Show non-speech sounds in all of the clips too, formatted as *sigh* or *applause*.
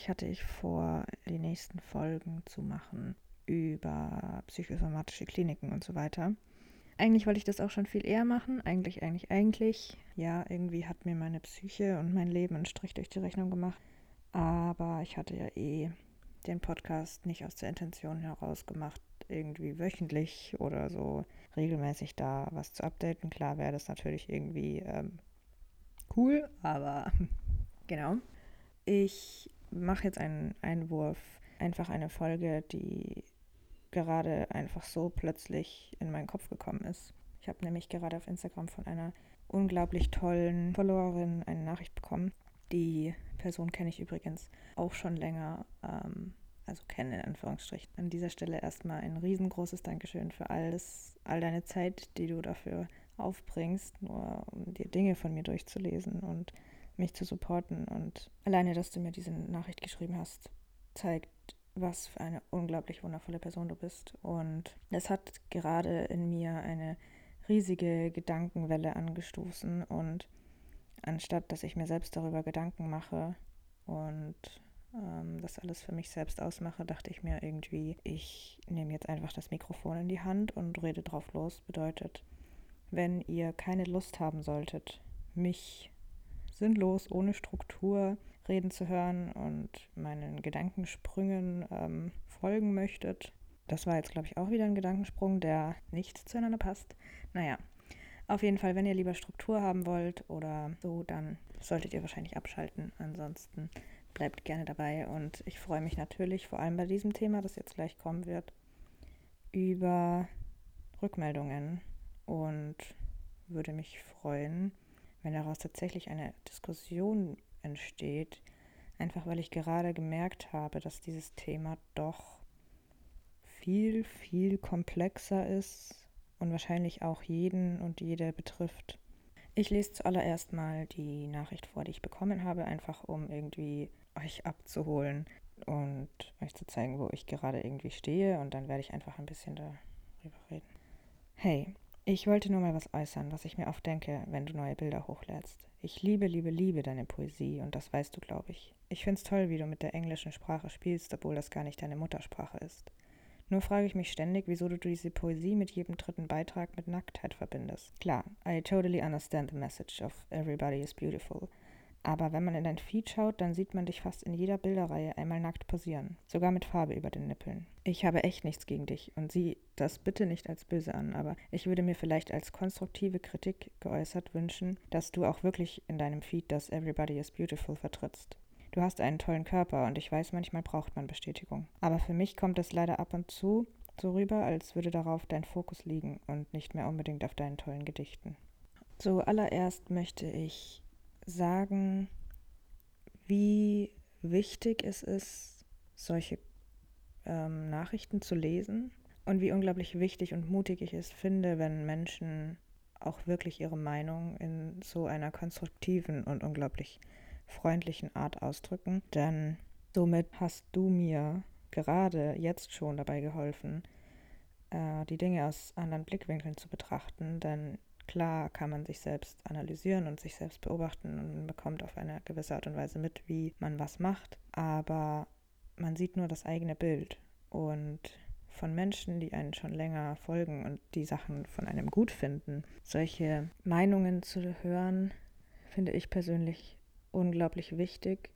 eigentlich hatte ich vor, die nächsten Folgen zu machen über psychosomatische Kliniken und so weiter. Eigentlich wollte ich das auch schon viel eher machen. Eigentlich, eigentlich, eigentlich. Ja, irgendwie hat mir meine Psyche und mein Leben einen Strich durch die Rechnung gemacht. Aber ich hatte ja eh den Podcast nicht aus der Intention heraus gemacht, irgendwie wöchentlich oder so regelmäßig da was zu updaten. Klar wäre das natürlich irgendwie ähm, cool, aber *laughs* genau. Ich mache jetzt einen Einwurf, einfach eine Folge, die gerade einfach so plötzlich in meinen Kopf gekommen ist. Ich habe nämlich gerade auf Instagram von einer unglaublich tollen Followerin eine Nachricht bekommen. Die Person kenne ich übrigens auch schon länger, ähm, also kenne in Anführungsstrichen. An dieser Stelle erstmal ein riesengroßes Dankeschön für alles, all deine Zeit, die du dafür aufbringst, nur um dir Dinge von mir durchzulesen und mich zu supporten. Und alleine, dass du mir diese Nachricht geschrieben hast, zeigt, was für eine unglaublich wundervolle Person du bist. Und es hat gerade in mir eine riesige Gedankenwelle angestoßen. Und anstatt dass ich mir selbst darüber Gedanken mache und ähm, das alles für mich selbst ausmache, dachte ich mir irgendwie, ich nehme jetzt einfach das Mikrofon in die Hand und rede drauf los. Bedeutet, wenn ihr keine Lust haben solltet, mich sinnlos, ohne Struktur reden zu hören und meinen Gedankensprüngen ähm, folgen möchtet. Das war jetzt, glaube ich, auch wieder ein Gedankensprung, der nicht zueinander passt. Naja, auf jeden Fall, wenn ihr lieber Struktur haben wollt oder so, dann solltet ihr wahrscheinlich abschalten. Ansonsten bleibt gerne dabei und ich freue mich natürlich, vor allem bei diesem Thema, das jetzt gleich kommen wird, über Rückmeldungen und würde mich freuen, wenn daraus tatsächlich eine Diskussion entsteht, einfach weil ich gerade gemerkt habe, dass dieses Thema doch viel, viel komplexer ist und wahrscheinlich auch jeden und jede betrifft. Ich lese zuallererst mal die Nachricht vor, die ich bekommen habe, einfach um irgendwie euch abzuholen und euch zu zeigen, wo ich gerade irgendwie stehe und dann werde ich einfach ein bisschen darüber reden. Hey, ich wollte nur mal was äußern, was ich mir oft denke, wenn du neue Bilder hochlädst. Ich liebe, liebe, liebe deine Poesie und das weißt du, glaube ich. Ich find's toll, wie du mit der englischen Sprache spielst, obwohl das gar nicht deine Muttersprache ist. Nur frage ich mich ständig, wieso du diese Poesie mit jedem dritten Beitrag mit Nacktheit verbindest. Klar, I totally understand the message of everybody is beautiful. Aber wenn man in dein Feed schaut, dann sieht man dich fast in jeder Bilderreihe einmal nackt posieren. Sogar mit Farbe über den Nippeln. Ich habe echt nichts gegen dich und sieh das bitte nicht als böse an, aber ich würde mir vielleicht als konstruktive Kritik geäußert wünschen, dass du auch wirklich in deinem Feed das Everybody is Beautiful vertrittst. Du hast einen tollen Körper und ich weiß, manchmal braucht man Bestätigung. Aber für mich kommt es leider ab und zu so rüber, als würde darauf dein Fokus liegen und nicht mehr unbedingt auf deinen tollen Gedichten. Zuallererst möchte ich sagen, wie wichtig es ist, solche ähm, Nachrichten zu lesen und wie unglaublich wichtig und mutig ich es finde, wenn Menschen auch wirklich ihre Meinung in so einer konstruktiven und unglaublich freundlichen Art ausdrücken. Denn somit hast du mir gerade jetzt schon dabei geholfen, äh, die Dinge aus anderen Blickwinkeln zu betrachten. Denn Klar kann man sich selbst analysieren und sich selbst beobachten und bekommt auf eine gewisse Art und Weise mit, wie man was macht, aber man sieht nur das eigene Bild. Und von Menschen, die einen schon länger folgen und die Sachen von einem gut finden, solche Meinungen zu hören, finde ich persönlich unglaublich wichtig.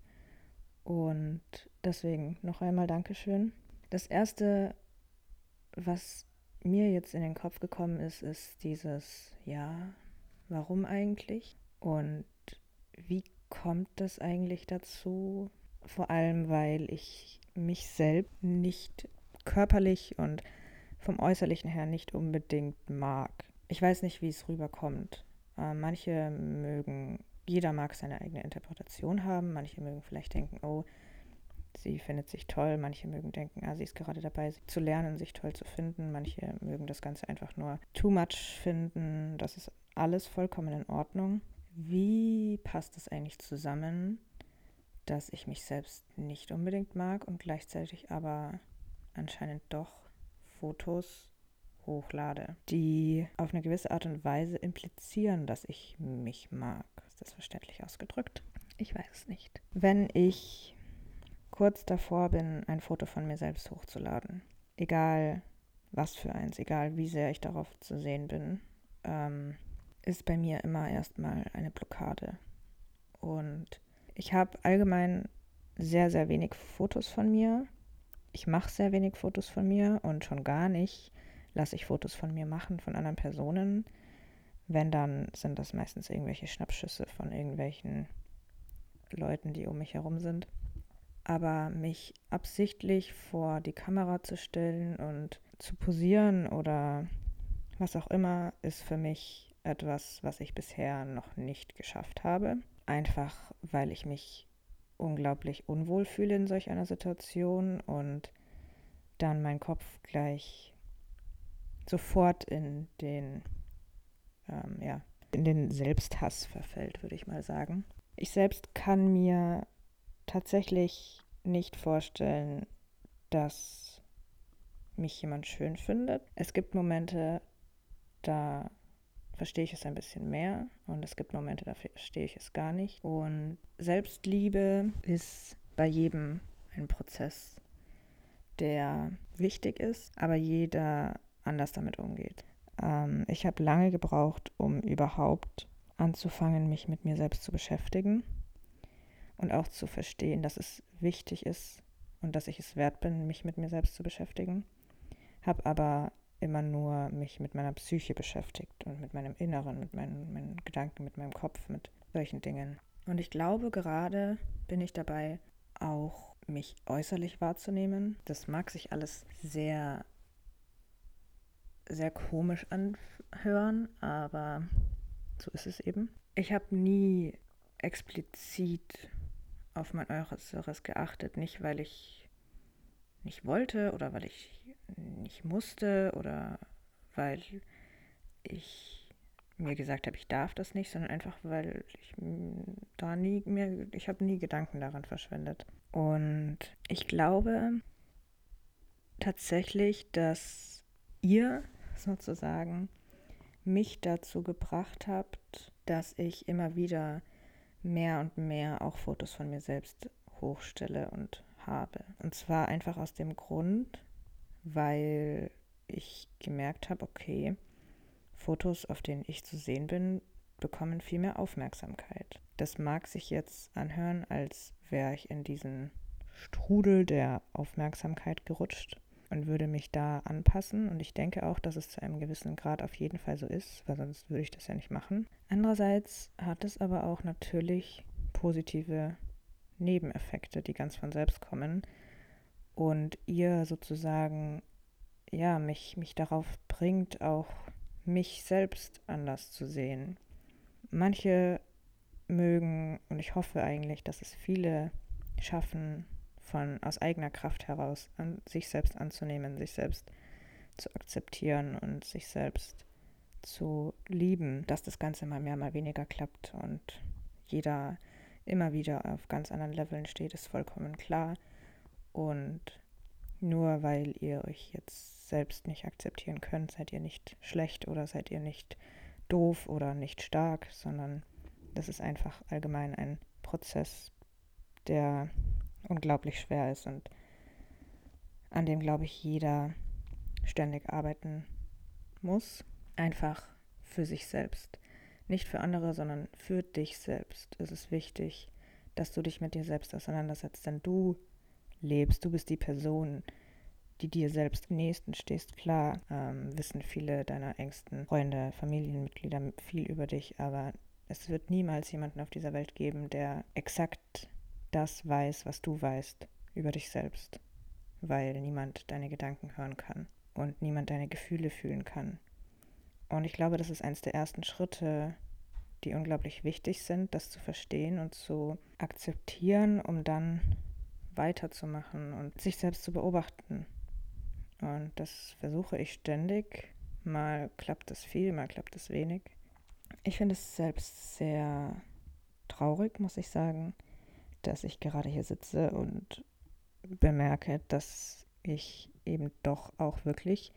Und deswegen noch einmal Dankeschön. Das erste, was mir jetzt in den Kopf gekommen ist, ist dieses, ja, warum eigentlich? Und wie kommt das eigentlich dazu? Vor allem, weil ich mich selbst nicht körperlich und vom Äußerlichen her nicht unbedingt mag. Ich weiß nicht, wie es rüberkommt. Äh, manche mögen, jeder mag seine eigene Interpretation haben, manche mögen vielleicht denken, oh, Sie findet sich toll. Manche mögen denken, ah, sie ist gerade dabei, zu lernen, sich toll zu finden. Manche mögen das Ganze einfach nur too much finden. Das ist alles vollkommen in Ordnung. Wie passt es eigentlich zusammen, dass ich mich selbst nicht unbedingt mag und gleichzeitig aber anscheinend doch Fotos hochlade, die auf eine gewisse Art und Weise implizieren, dass ich mich mag. Ist das verständlich ausgedrückt? Ich weiß es nicht. Wenn ich kurz davor bin, ein Foto von mir selbst hochzuladen. Egal was für eins, egal wie sehr ich darauf zu sehen bin, ähm, ist bei mir immer erstmal eine Blockade. Und ich habe allgemein sehr, sehr wenig Fotos von mir. Ich mache sehr wenig Fotos von mir und schon gar nicht lasse ich Fotos von mir machen, von anderen Personen. Wenn, dann sind das meistens irgendwelche Schnappschüsse von irgendwelchen Leuten, die um mich herum sind. Aber mich absichtlich vor die Kamera zu stellen und zu posieren oder was auch immer, ist für mich etwas, was ich bisher noch nicht geschafft habe. Einfach weil ich mich unglaublich unwohl fühle in solch einer Situation und dann mein Kopf gleich sofort in den, ähm, ja, in den Selbsthass verfällt, würde ich mal sagen. Ich selbst kann mir tatsächlich nicht vorstellen, dass mich jemand schön findet. Es gibt Momente, da verstehe ich es ein bisschen mehr und es gibt Momente, da verstehe ich es gar nicht. Und Selbstliebe ist bei jedem ein Prozess, der wichtig ist, aber jeder anders damit umgeht. Ähm, ich habe lange gebraucht, um überhaupt anzufangen, mich mit mir selbst zu beschäftigen und auch zu verstehen, dass es wichtig ist und dass ich es wert bin, mich mit mir selbst zu beschäftigen. Habe aber immer nur mich mit meiner Psyche beschäftigt und mit meinem Inneren, mit meinen, meinen Gedanken, mit meinem Kopf, mit solchen Dingen. Und ich glaube, gerade bin ich dabei, auch mich äußerlich wahrzunehmen. Das mag sich alles sehr, sehr komisch anhören, aber so ist es eben. Ich habe nie explizit auf mein Äußeres geachtet, nicht weil ich nicht wollte oder weil ich nicht musste oder weil ich mir gesagt habe, ich darf das nicht, sondern einfach, weil ich da nie mehr, ich habe nie Gedanken daran verschwendet. Und ich glaube tatsächlich, dass ihr sozusagen mich dazu gebracht habt, dass ich immer wieder mehr und mehr auch Fotos von mir selbst hochstelle und habe. Und zwar einfach aus dem Grund, weil ich gemerkt habe, okay, Fotos, auf denen ich zu sehen bin, bekommen viel mehr Aufmerksamkeit. Das mag sich jetzt anhören, als wäre ich in diesen Strudel der Aufmerksamkeit gerutscht und würde mich da anpassen. Und ich denke auch, dass es zu einem gewissen Grad auf jeden Fall so ist, weil sonst würde ich das ja nicht machen. Andererseits hat es aber auch natürlich positive Nebeneffekte, die ganz von selbst kommen und ihr sozusagen ja mich mich darauf bringt auch mich selbst anders zu sehen. Manche mögen und ich hoffe eigentlich, dass es viele schaffen von aus eigener Kraft heraus an sich selbst anzunehmen, sich selbst zu akzeptieren und sich selbst zu lieben, dass das Ganze mal mehr, mal weniger klappt und jeder immer wieder auf ganz anderen Leveln steht, ist vollkommen klar. Und nur weil ihr euch jetzt selbst nicht akzeptieren könnt, seid ihr nicht schlecht oder seid ihr nicht doof oder nicht stark, sondern das ist einfach allgemein ein Prozess, der unglaublich schwer ist und an dem, glaube ich, jeder ständig arbeiten muss. Einfach für sich selbst. Nicht für andere, sondern für dich selbst. Es ist wichtig, dass du dich mit dir selbst auseinandersetzt, denn du lebst, du bist die Person, die dir selbst am nächsten stehst. Klar, ähm, wissen viele deiner engsten Freunde, Familienmitglieder viel über dich, aber es wird niemals jemanden auf dieser Welt geben, der exakt das weiß, was du weißt über dich selbst, weil niemand deine Gedanken hören kann und niemand deine Gefühle fühlen kann. Und ich glaube, das ist eines der ersten Schritte, die unglaublich wichtig sind, das zu verstehen und zu akzeptieren, um dann weiterzumachen und sich selbst zu beobachten. Und das versuche ich ständig. Mal klappt es viel, mal klappt es wenig. Ich finde es selbst sehr traurig, muss ich sagen, dass ich gerade hier sitze und bemerke, dass ich eben doch auch wirklich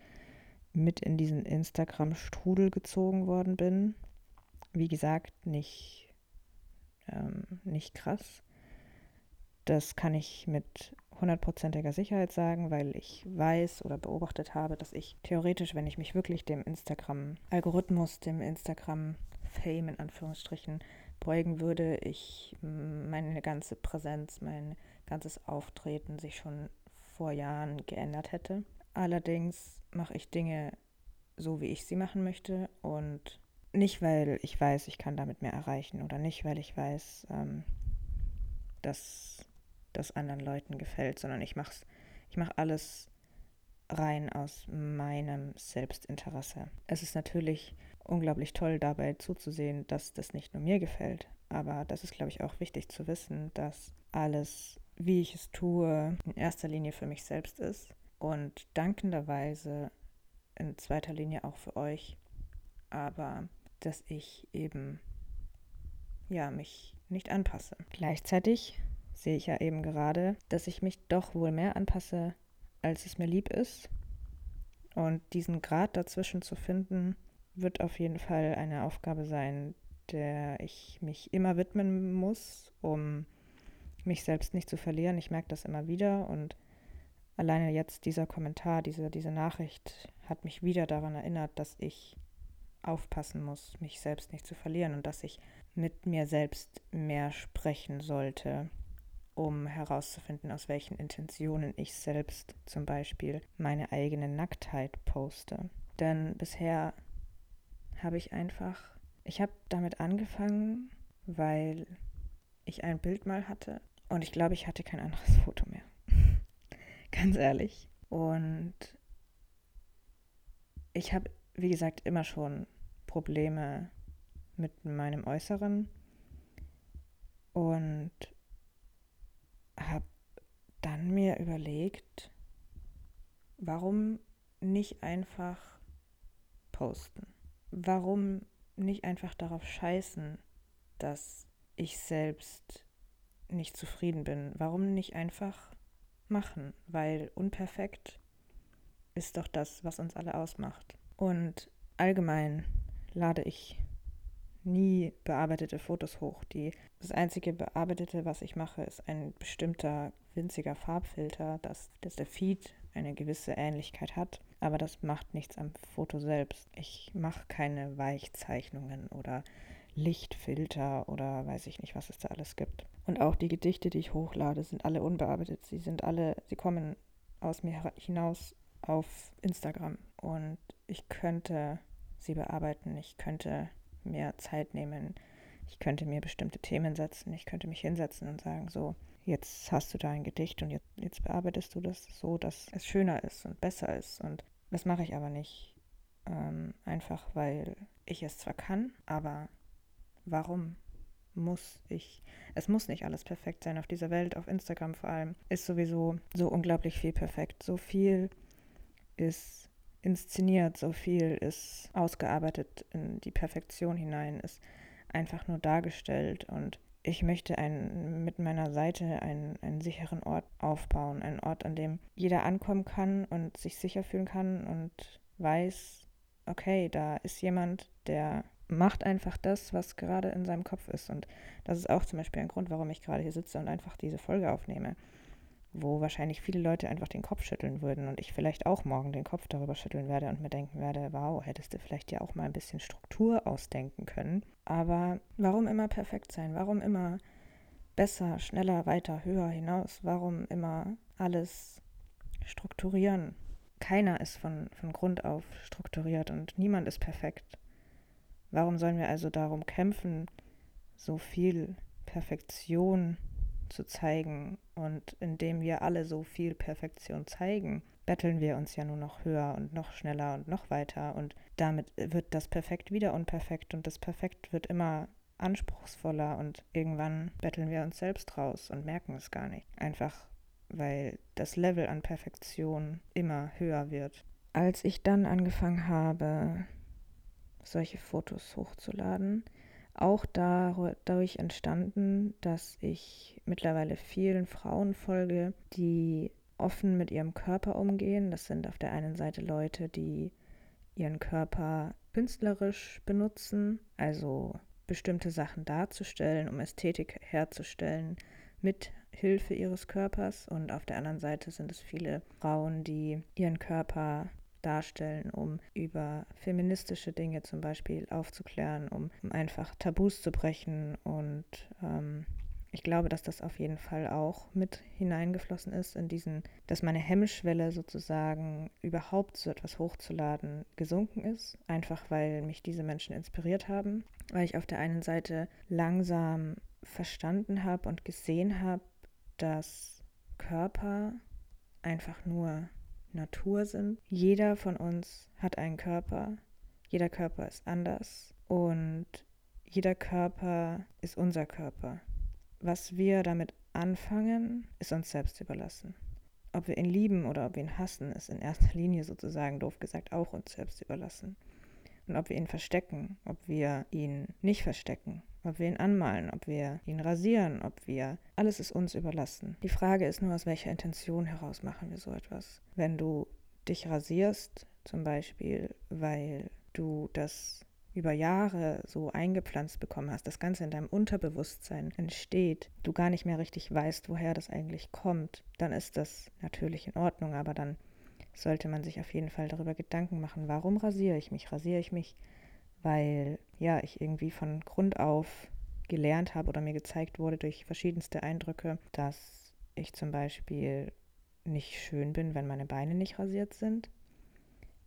mit in diesen Instagram-Strudel gezogen worden bin. Wie gesagt, nicht, ähm, nicht krass, das kann ich mit hundertprozentiger Sicherheit sagen, weil ich weiß oder beobachtet habe, dass ich theoretisch, wenn ich mich wirklich dem Instagram-Algorithmus, dem Instagram-Fame in Anführungsstrichen beugen würde, ich meine ganze Präsenz, mein ganzes Auftreten sich schon vor Jahren geändert hätte. Allerdings mache ich Dinge so, wie ich sie machen möchte und nicht, weil ich weiß, ich kann damit mehr erreichen oder nicht, weil ich weiß, ähm, dass das anderen Leuten gefällt, sondern ich mache ich mach alles rein aus meinem Selbstinteresse. Es ist natürlich unglaublich toll dabei zuzusehen, dass das nicht nur mir gefällt, aber das ist, glaube ich, auch wichtig zu wissen, dass alles, wie ich es tue, in erster Linie für mich selbst ist und dankenderweise in zweiter Linie auch für euch, aber dass ich eben ja mich nicht anpasse. Gleichzeitig sehe ich ja eben gerade, dass ich mich doch wohl mehr anpasse, als es mir lieb ist. Und diesen Grad dazwischen zu finden, wird auf jeden Fall eine Aufgabe sein, der ich mich immer widmen muss, um mich selbst nicht zu verlieren. Ich merke das immer wieder und alleine jetzt dieser Kommentar, diese, diese Nachricht hat mich wieder daran erinnert, dass ich aufpassen muss, mich selbst nicht zu verlieren und dass ich mit mir selbst mehr sprechen sollte um herauszufinden, aus welchen Intentionen ich selbst zum Beispiel meine eigene Nacktheit poste. Denn bisher habe ich einfach, ich habe damit angefangen, weil ich ein Bild mal hatte und ich glaube, ich hatte kein anderes *laughs* Foto mehr. Ganz ehrlich. Und ich habe, wie gesagt, immer schon Probleme mit meinem Äußeren. Und habe dann mir überlegt, warum nicht einfach posten? Warum nicht einfach darauf scheißen, dass ich selbst nicht zufrieden bin? Warum nicht einfach machen? Weil unperfekt ist doch das, was uns alle ausmacht. Und allgemein lade ich nie bearbeitete Fotos hoch. Die, das einzige bearbeitete, was ich mache, ist ein bestimmter winziger Farbfilter, dass, dass der Feed eine gewisse Ähnlichkeit hat. Aber das macht nichts am Foto selbst. Ich mache keine Weichzeichnungen oder Lichtfilter oder weiß ich nicht, was es da alles gibt. Und auch die Gedichte, die ich hochlade, sind alle unbearbeitet. Sie sind alle, sie kommen aus mir hinaus auf Instagram. Und ich könnte sie bearbeiten. Ich könnte mehr Zeit nehmen. Ich könnte mir bestimmte Themen setzen. Ich könnte mich hinsetzen und sagen, so, jetzt hast du da ein Gedicht und jetzt, jetzt bearbeitest du das so, dass es schöner ist und besser ist. Und das mache ich aber nicht. Ähm, einfach weil ich es zwar kann, aber warum muss ich, es muss nicht alles perfekt sein auf dieser Welt, auf Instagram vor allem, ist sowieso so unglaublich viel perfekt. So viel ist inszeniert, so viel ist ausgearbeitet in die Perfektion hinein, ist einfach nur dargestellt und ich möchte ein, mit meiner Seite einen, einen sicheren Ort aufbauen, einen Ort, an dem jeder ankommen kann und sich sicher fühlen kann und weiß, okay, da ist jemand, der macht einfach das, was gerade in seinem Kopf ist. Und das ist auch zum Beispiel ein Grund, warum ich gerade hier sitze und einfach diese Folge aufnehme wo wahrscheinlich viele Leute einfach den Kopf schütteln würden und ich vielleicht auch morgen den Kopf darüber schütteln werde und mir denken werde, wow, hättest du vielleicht ja auch mal ein bisschen Struktur ausdenken können. Aber warum immer perfekt sein? Warum immer besser, schneller, weiter, höher hinaus? Warum immer alles strukturieren? Keiner ist von, von Grund auf strukturiert und niemand ist perfekt. Warum sollen wir also darum kämpfen, so viel Perfektion zu zeigen. Und indem wir alle so viel Perfektion zeigen, betteln wir uns ja nur noch höher und noch schneller und noch weiter. Und damit wird das Perfekt wieder unperfekt und das Perfekt wird immer anspruchsvoller und irgendwann betteln wir uns selbst raus und merken es gar nicht. Einfach weil das Level an Perfektion immer höher wird. Als ich dann angefangen habe, solche Fotos hochzuladen, auch dadurch entstanden, dass ich mittlerweile vielen Frauen folge, die offen mit ihrem Körper umgehen. Das sind auf der einen Seite Leute, die ihren Körper künstlerisch benutzen, also bestimmte Sachen darzustellen, um Ästhetik herzustellen, mit Hilfe ihres Körpers und auf der anderen Seite sind es viele Frauen, die ihren Körper darstellen, um über feministische Dinge zum Beispiel aufzuklären, um, einfach Tabus zu brechen. Und ähm, ich glaube, dass das auf jeden Fall auch mit hineingeflossen ist in diesen, dass meine Hemmschwelle sozusagen überhaupt so etwas hochzuladen gesunken ist, einfach weil mich diese Menschen inspiriert haben, weil ich auf der einen Seite langsam verstanden habe und gesehen habe, dass Körper einfach nur Natur sind. Jeder von uns hat einen Körper. Jeder Körper ist anders. Und jeder Körper ist unser Körper. Was wir damit anfangen, ist uns selbst überlassen. Ob wir ihn lieben oder ob wir ihn hassen, ist in erster Linie sozusagen doof gesagt auch uns selbst überlassen. Und ob wir ihn verstecken, ob wir ihn nicht verstecken, ob wir ihn anmalen, ob wir ihn rasieren, ob wir. Alles ist uns überlassen. Die Frage ist nur, aus welcher Intention heraus machen wir so etwas. Wenn du dich rasierst, zum Beispiel, weil du das über Jahre so eingepflanzt bekommen hast, das Ganze in deinem Unterbewusstsein entsteht, du gar nicht mehr richtig weißt, woher das eigentlich kommt, dann ist das natürlich in Ordnung, aber dann sollte man sich auf jeden Fall darüber Gedanken machen, warum rasiere ich mich? Rasiere ich mich, weil ja, ich irgendwie von Grund auf gelernt habe oder mir gezeigt wurde durch verschiedenste Eindrücke, dass ich zum Beispiel nicht schön bin, wenn meine Beine nicht rasiert sind.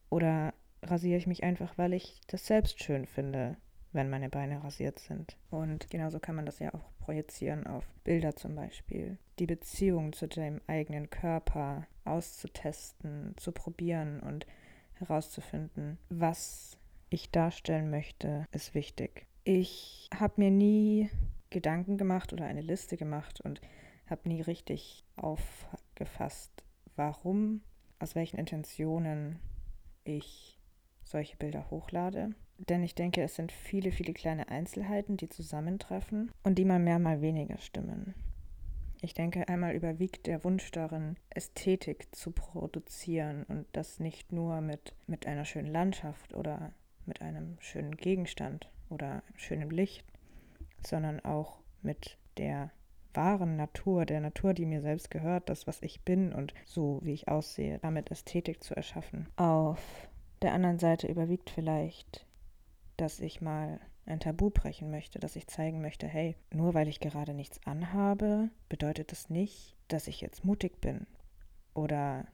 Oder rasiere ich mich einfach, weil ich das selbst schön finde, wenn meine Beine rasiert sind. Und genauso kann man das ja auch projizieren auf Bilder zum Beispiel. Die Beziehung zu dem eigenen Körper auszutesten, zu probieren und herauszufinden, was ich darstellen möchte, ist wichtig. Ich habe mir nie Gedanken gemacht oder eine Liste gemacht und habe nie richtig aufgefasst, warum, aus welchen Intentionen ich solche Bilder hochlade. Denn ich denke, es sind viele, viele kleine Einzelheiten, die zusammentreffen und die mal mehr, mal weniger stimmen. Ich denke, einmal überwiegt der Wunsch darin, Ästhetik zu produzieren und das nicht nur mit, mit einer schönen Landschaft oder mit einem schönen Gegenstand oder schönem Licht, sondern auch mit der wahren Natur, der Natur, die mir selbst gehört, das, was ich bin und so, wie ich aussehe, damit Ästhetik zu erschaffen. Auf der anderen Seite überwiegt vielleicht, dass ich mal ein Tabu brechen möchte, dass ich zeigen möchte, hey, nur weil ich gerade nichts anhabe, bedeutet das nicht, dass ich jetzt mutig bin oder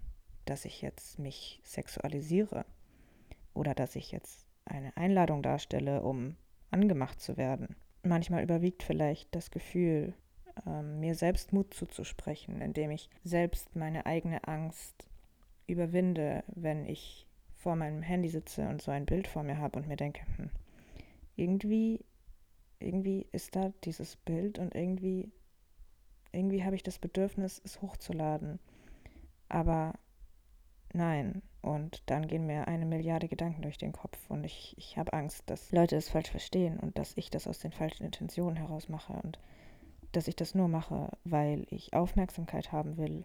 dass ich jetzt mich sexualisiere oder dass ich jetzt eine Einladung darstelle, um angemacht zu werden. Manchmal überwiegt vielleicht das Gefühl, ähm, mir selbst Mut zuzusprechen, indem ich selbst meine eigene Angst überwinde, wenn ich vor meinem Handy sitze und so ein Bild vor mir habe und mir denke, hm, irgendwie, irgendwie ist da dieses Bild und irgendwie, irgendwie habe ich das Bedürfnis, es hochzuladen. Aber nein, und dann gehen mir eine Milliarde Gedanken durch den Kopf und ich, ich habe Angst, dass Leute es falsch verstehen und dass ich das aus den falschen Intentionen heraus mache und dass ich das nur mache, weil ich Aufmerksamkeit haben will,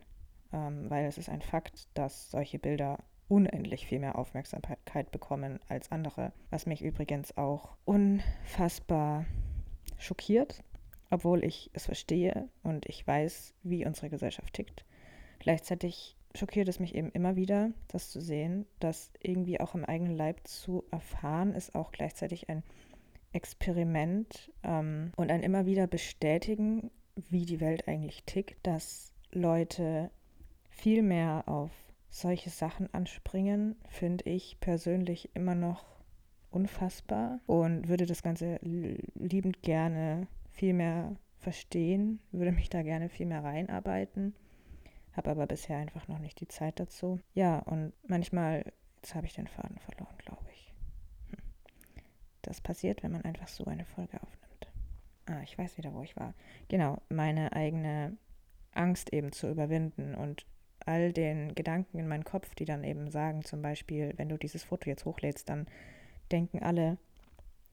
ähm, weil es ist ein Fakt, dass solche Bilder unendlich viel mehr Aufmerksamkeit bekommen als andere, was mich übrigens auch unfassbar schockiert, obwohl ich es verstehe und ich weiß, wie unsere Gesellschaft tickt. Gleichzeitig schockiert es mich eben immer wieder, das zu sehen, dass irgendwie auch im eigenen Leib zu erfahren ist auch gleichzeitig ein Experiment ähm, und ein immer wieder bestätigen, wie die Welt eigentlich tickt, dass Leute viel mehr auf solche Sachen anspringen, finde ich persönlich immer noch unfassbar und würde das Ganze liebend gerne viel mehr verstehen, würde mich da gerne viel mehr reinarbeiten habe aber bisher einfach noch nicht die Zeit dazu. Ja, und manchmal, jetzt habe ich den Faden verloren, glaube ich. Hm. Das passiert, wenn man einfach so eine Folge aufnimmt. Ah, ich weiß wieder, wo ich war. Genau, meine eigene Angst eben zu überwinden und all den Gedanken in meinem Kopf, die dann eben sagen, zum Beispiel, wenn du dieses Foto jetzt hochlädst, dann denken alle,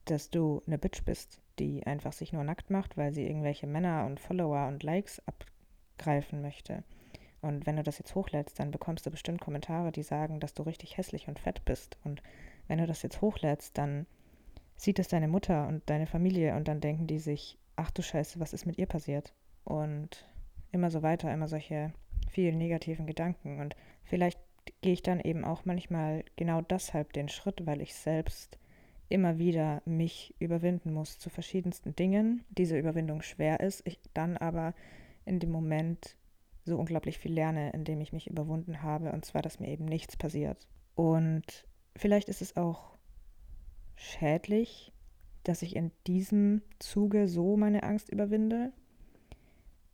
dass du eine Bitch bist, die einfach sich nur nackt macht, weil sie irgendwelche Männer und Follower und Likes abgreifen möchte. Und wenn du das jetzt hochlädst, dann bekommst du bestimmt Kommentare, die sagen, dass du richtig hässlich und fett bist. Und wenn du das jetzt hochlädst, dann sieht es deine Mutter und deine Familie und dann denken die sich, ach du Scheiße, was ist mit ihr passiert? und immer so weiter, immer solche vielen negativen Gedanken. Und vielleicht gehe ich dann eben auch manchmal genau deshalb den Schritt, weil ich selbst immer wieder mich überwinden muss zu verschiedensten Dingen. Diese Überwindung schwer ist, ich dann aber in dem Moment so unglaublich viel lerne, indem ich mich überwunden habe, und zwar, dass mir eben nichts passiert. Und vielleicht ist es auch schädlich, dass ich in diesem Zuge so meine Angst überwinde.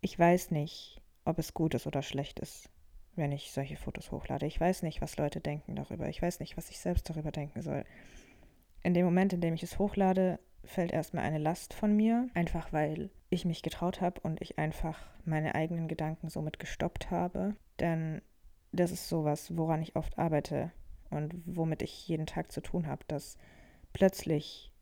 Ich weiß nicht, ob es gut ist oder schlecht ist, wenn ich solche Fotos hochlade. Ich weiß nicht, was Leute denken darüber. Ich weiß nicht, was ich selbst darüber denken soll. In dem Moment, in dem ich es hochlade, fällt erstmal eine Last von mir, einfach weil ich mich getraut habe und ich einfach meine eigenen Gedanken somit gestoppt habe. Denn das ist sowas, woran ich oft arbeite und womit ich jeden Tag zu tun habe, dass plötzlich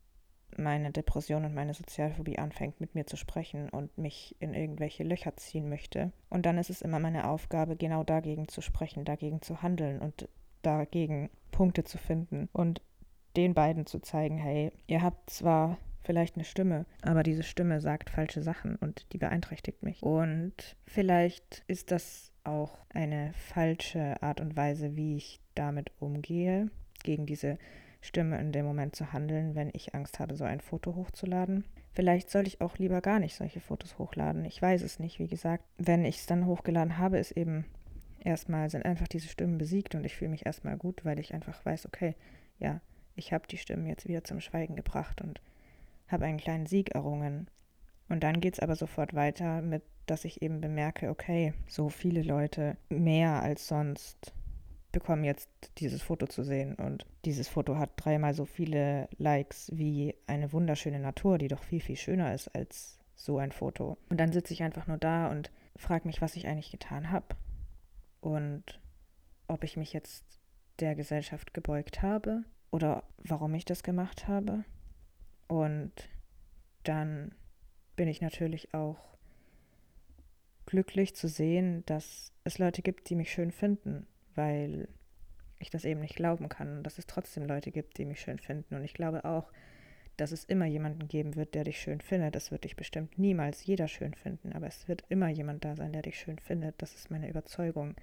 meine Depression und meine Sozialphobie anfängt mit mir zu sprechen und mich in irgendwelche Löcher ziehen möchte. Und dann ist es immer meine Aufgabe, genau dagegen zu sprechen, dagegen zu handeln und dagegen Punkte zu finden und den beiden zu zeigen, hey, ihr habt zwar vielleicht eine Stimme, aber diese Stimme sagt falsche Sachen und die beeinträchtigt mich. Und vielleicht ist das auch eine falsche Art und Weise, wie ich damit umgehe, gegen diese Stimme in dem Moment zu handeln, wenn ich Angst habe, so ein Foto hochzuladen. Vielleicht soll ich auch lieber gar nicht solche Fotos hochladen. Ich weiß es nicht, wie gesagt. Wenn ich es dann hochgeladen habe, ist eben erstmal sind einfach diese Stimmen besiegt und ich fühle mich erstmal gut, weil ich einfach weiß, okay, ja, ich habe die Stimmen jetzt wieder zum Schweigen gebracht und habe einen kleinen Sieg errungen. Und dann geht es aber sofort weiter mit, dass ich eben bemerke, okay, so viele Leute mehr als sonst bekommen jetzt dieses Foto zu sehen. Und dieses Foto hat dreimal so viele Likes wie eine wunderschöne Natur, die doch viel, viel schöner ist als so ein Foto. Und dann sitze ich einfach nur da und frage mich, was ich eigentlich getan habe. Und ob ich mich jetzt der Gesellschaft gebeugt habe oder warum ich das gemacht habe. Und dann bin ich natürlich auch glücklich zu sehen, dass es Leute gibt, die mich schön finden weil ich das eben nicht glauben kann dass es trotzdem Leute gibt, die mich schön finden. Und ich glaube auch, dass es immer jemanden geben wird, der dich schön findet. Das wird dich bestimmt niemals jeder schön finden, aber es wird immer jemand da sein, der dich schön findet. Das ist meine Überzeugung.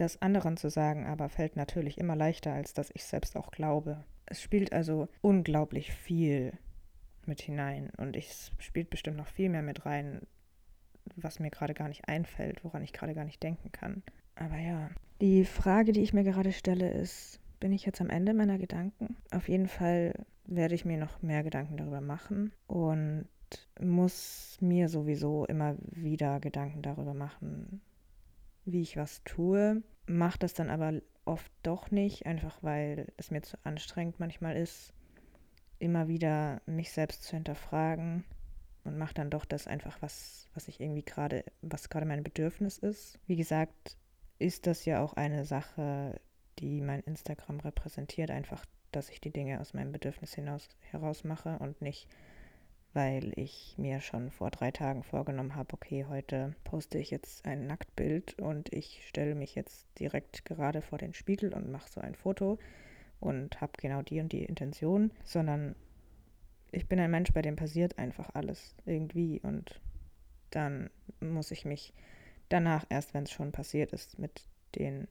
Das anderen zu sagen aber fällt natürlich immer leichter, als dass ich selbst auch glaube. Es spielt also unglaublich viel mit hinein und es spielt bestimmt noch viel mehr mit rein, was mir gerade gar nicht einfällt, woran ich gerade gar nicht denken kann. Aber ja, die Frage, die ich mir gerade stelle, ist, bin ich jetzt am Ende meiner Gedanken? Auf jeden Fall werde ich mir noch mehr Gedanken darüber machen und muss mir sowieso immer wieder Gedanken darüber machen, wie ich was tue. Mache das dann aber oft doch nicht, einfach weil es mir zu anstrengend manchmal ist, immer wieder mich selbst zu hinterfragen und mache dann doch das einfach, was, was ich irgendwie gerade, was gerade mein Bedürfnis ist. Wie gesagt, ist das ja auch eine Sache, die mein Instagram repräsentiert, einfach, dass ich die Dinge aus meinem Bedürfnis hinaus, heraus mache und nicht, weil ich mir schon vor drei Tagen vorgenommen habe, okay, heute poste ich jetzt ein Nacktbild und ich stelle mich jetzt direkt gerade vor den Spiegel und mache so ein Foto und habe genau die und die Intention, sondern ich bin ein Mensch, bei dem passiert einfach alles irgendwie und dann muss ich mich danach erst, wenn es schon passiert ist, mit den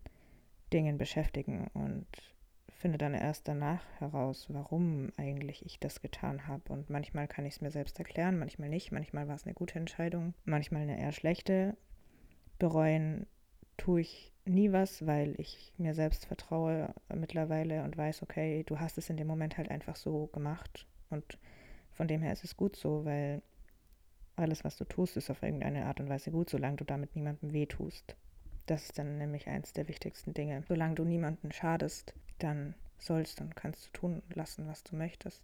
Dingen beschäftigen und finde dann erst danach heraus, warum eigentlich ich das getan habe. Und manchmal kann ich es mir selbst erklären, manchmal nicht. Manchmal war es eine gute Entscheidung, manchmal eine eher schlechte. Bereuen tue ich nie was, weil ich mir selbst vertraue mittlerweile und weiß, okay, du hast es in dem Moment halt einfach so gemacht. Und von dem her ist es gut so, weil alles, was du tust, ist auf irgendeine Art und Weise gut, solange du damit niemandem wehtust. Das ist dann nämlich eins der wichtigsten Dinge. Solange du niemandem schadest, dann sollst und kannst du tun lassen, was du möchtest.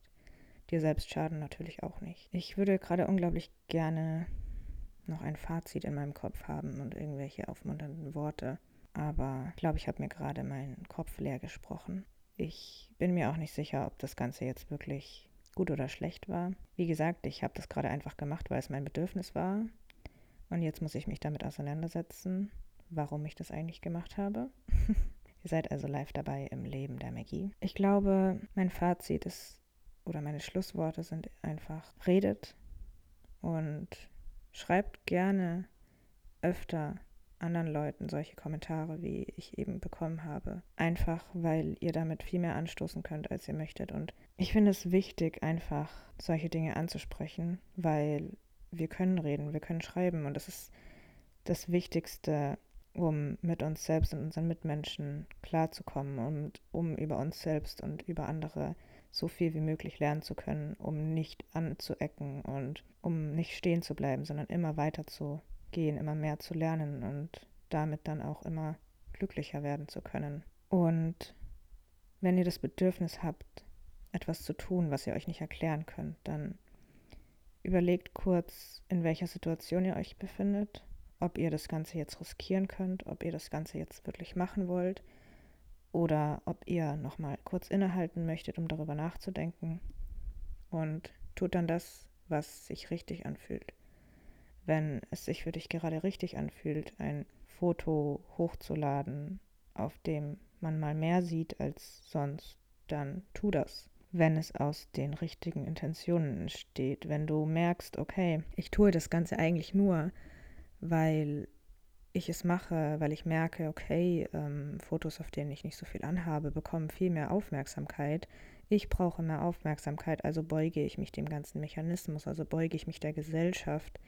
Dir selbst schaden natürlich auch nicht. Ich würde gerade unglaublich gerne noch ein Fazit in meinem Kopf haben und irgendwelche aufmunternden Worte. Aber ich glaube, ich habe mir gerade meinen Kopf leer gesprochen. Ich bin mir auch nicht sicher, ob das Ganze jetzt wirklich gut oder schlecht war. Wie gesagt, ich habe das gerade einfach gemacht, weil es mein Bedürfnis war. Und jetzt muss ich mich damit auseinandersetzen, warum ich das eigentlich gemacht habe. *laughs* Ihr seid also live dabei im Leben der Magie. Ich glaube, mein Fazit ist, oder meine Schlussworte sind einfach, redet und schreibt gerne öfter anderen Leuten solche Kommentare, wie ich eben bekommen habe. Einfach, weil ihr damit viel mehr anstoßen könnt, als ihr möchtet. Und ich finde es wichtig, einfach solche Dinge anzusprechen, weil wir können reden, wir können schreiben. Und das ist das Wichtigste, um mit uns selbst und unseren Mitmenschen klarzukommen und um über uns selbst und über andere so viel wie möglich lernen zu können, um nicht anzuecken und um nicht stehen zu bleiben, sondern immer weiter zu gehen, immer mehr zu lernen und damit dann auch immer glücklicher werden zu können. Und wenn ihr das Bedürfnis habt, etwas zu tun, was ihr euch nicht erklären könnt, dann überlegt kurz, in welcher Situation ihr euch befindet, ob ihr das Ganze jetzt riskieren könnt, ob ihr das Ganze jetzt wirklich machen wollt oder ob ihr nochmal kurz innehalten möchtet, um darüber nachzudenken und tut dann das, was sich richtig anfühlt. Wenn es sich für dich gerade richtig anfühlt, ein Foto hochzuladen, auf dem man mal mehr sieht als sonst, dann tu das. Wenn es aus den richtigen Intentionen entsteht, wenn du merkst, okay, ich tue das Ganze eigentlich nur, weil ich es mache, weil ich merke, okay, ähm, Fotos, auf denen ich nicht so viel anhabe, bekommen viel mehr Aufmerksamkeit. Ich brauche mehr Aufmerksamkeit, also beuge ich mich dem ganzen Mechanismus, also beuge ich mich der Gesellschaft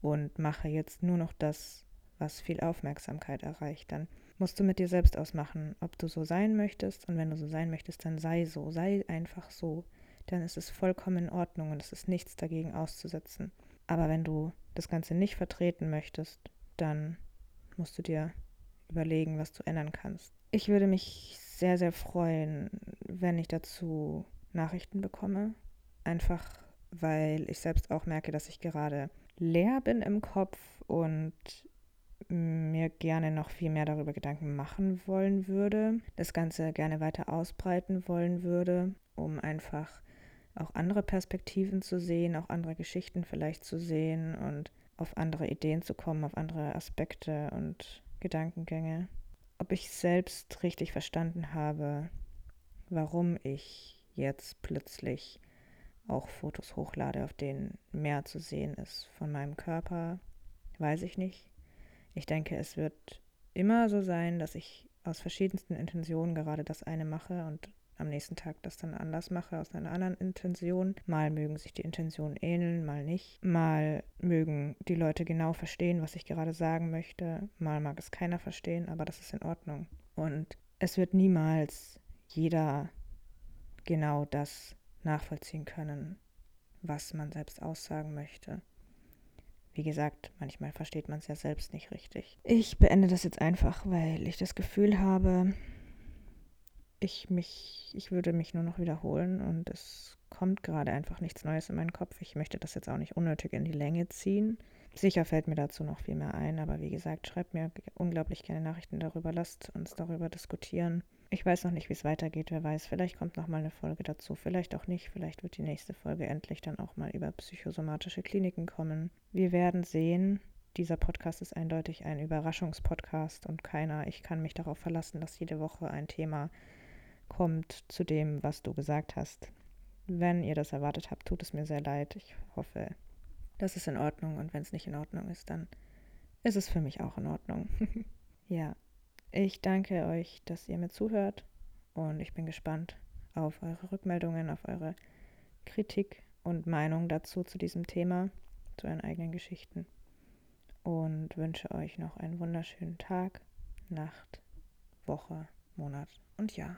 und mache jetzt nur noch das, was viel Aufmerksamkeit erreicht. Dann musst du mit dir selbst ausmachen, ob du so sein möchtest. Und wenn du so sein möchtest, dann sei so, sei einfach so. Dann ist es vollkommen in Ordnung und es ist nichts dagegen auszusetzen. Aber wenn du das Ganze nicht vertreten möchtest, dann musst du dir überlegen, was du ändern kannst. Ich würde mich sehr, sehr freuen, wenn ich dazu Nachrichten bekomme. Einfach weil ich selbst auch merke, dass ich gerade leer bin im Kopf und mir gerne noch viel mehr darüber Gedanken machen wollen würde, das Ganze gerne weiter ausbreiten wollen würde, um einfach auch andere Perspektiven zu sehen, auch andere Geschichten vielleicht zu sehen und auf andere Ideen zu kommen, auf andere Aspekte und Gedankengänge. Ob ich selbst richtig verstanden habe, warum ich jetzt plötzlich auch Fotos hochlade, auf denen mehr zu sehen ist von meinem Körper, weiß ich nicht. Ich denke, es wird immer so sein, dass ich aus verschiedensten Intentionen gerade das eine mache und am nächsten Tag das dann anders mache, aus einer anderen Intention. Mal mögen sich die Intentionen ähneln, mal nicht. Mal mögen die Leute genau verstehen, was ich gerade sagen möchte. Mal mag es keiner verstehen, aber das ist in Ordnung. Und es wird niemals jeder genau das nachvollziehen können, was man selbst aussagen möchte. Wie gesagt, manchmal versteht man es ja selbst nicht richtig. Ich beende das jetzt einfach, weil ich das Gefühl habe, ich mich, ich würde mich nur noch wiederholen und es kommt gerade einfach nichts Neues in meinen Kopf. Ich möchte das jetzt auch nicht unnötig in die Länge ziehen. Sicher fällt mir dazu noch viel mehr ein, aber wie gesagt, schreibt mir unglaublich gerne Nachrichten darüber, lasst uns darüber diskutieren. Ich weiß noch nicht, wie es weitergeht, wer weiß. Vielleicht kommt noch mal eine Folge dazu, vielleicht auch nicht. Vielleicht wird die nächste Folge endlich dann auch mal über psychosomatische Kliniken kommen. Wir werden sehen. Dieser Podcast ist eindeutig ein Überraschungspodcast und keiner, ich kann mich darauf verlassen, dass jede Woche ein Thema kommt zu dem, was du gesagt hast. Wenn ihr das erwartet habt, tut es mir sehr leid. Ich hoffe, das ist in Ordnung und wenn es nicht in Ordnung ist, dann ist es für mich auch in Ordnung. *laughs* ja, ich danke euch, dass ihr mir zuhört und ich bin gespannt auf eure Rückmeldungen, auf eure Kritik und Meinung dazu zu diesem Thema, zu euren eigenen Geschichten und wünsche euch noch einen wunderschönen Tag, Nacht, Woche, Monat und Jahr.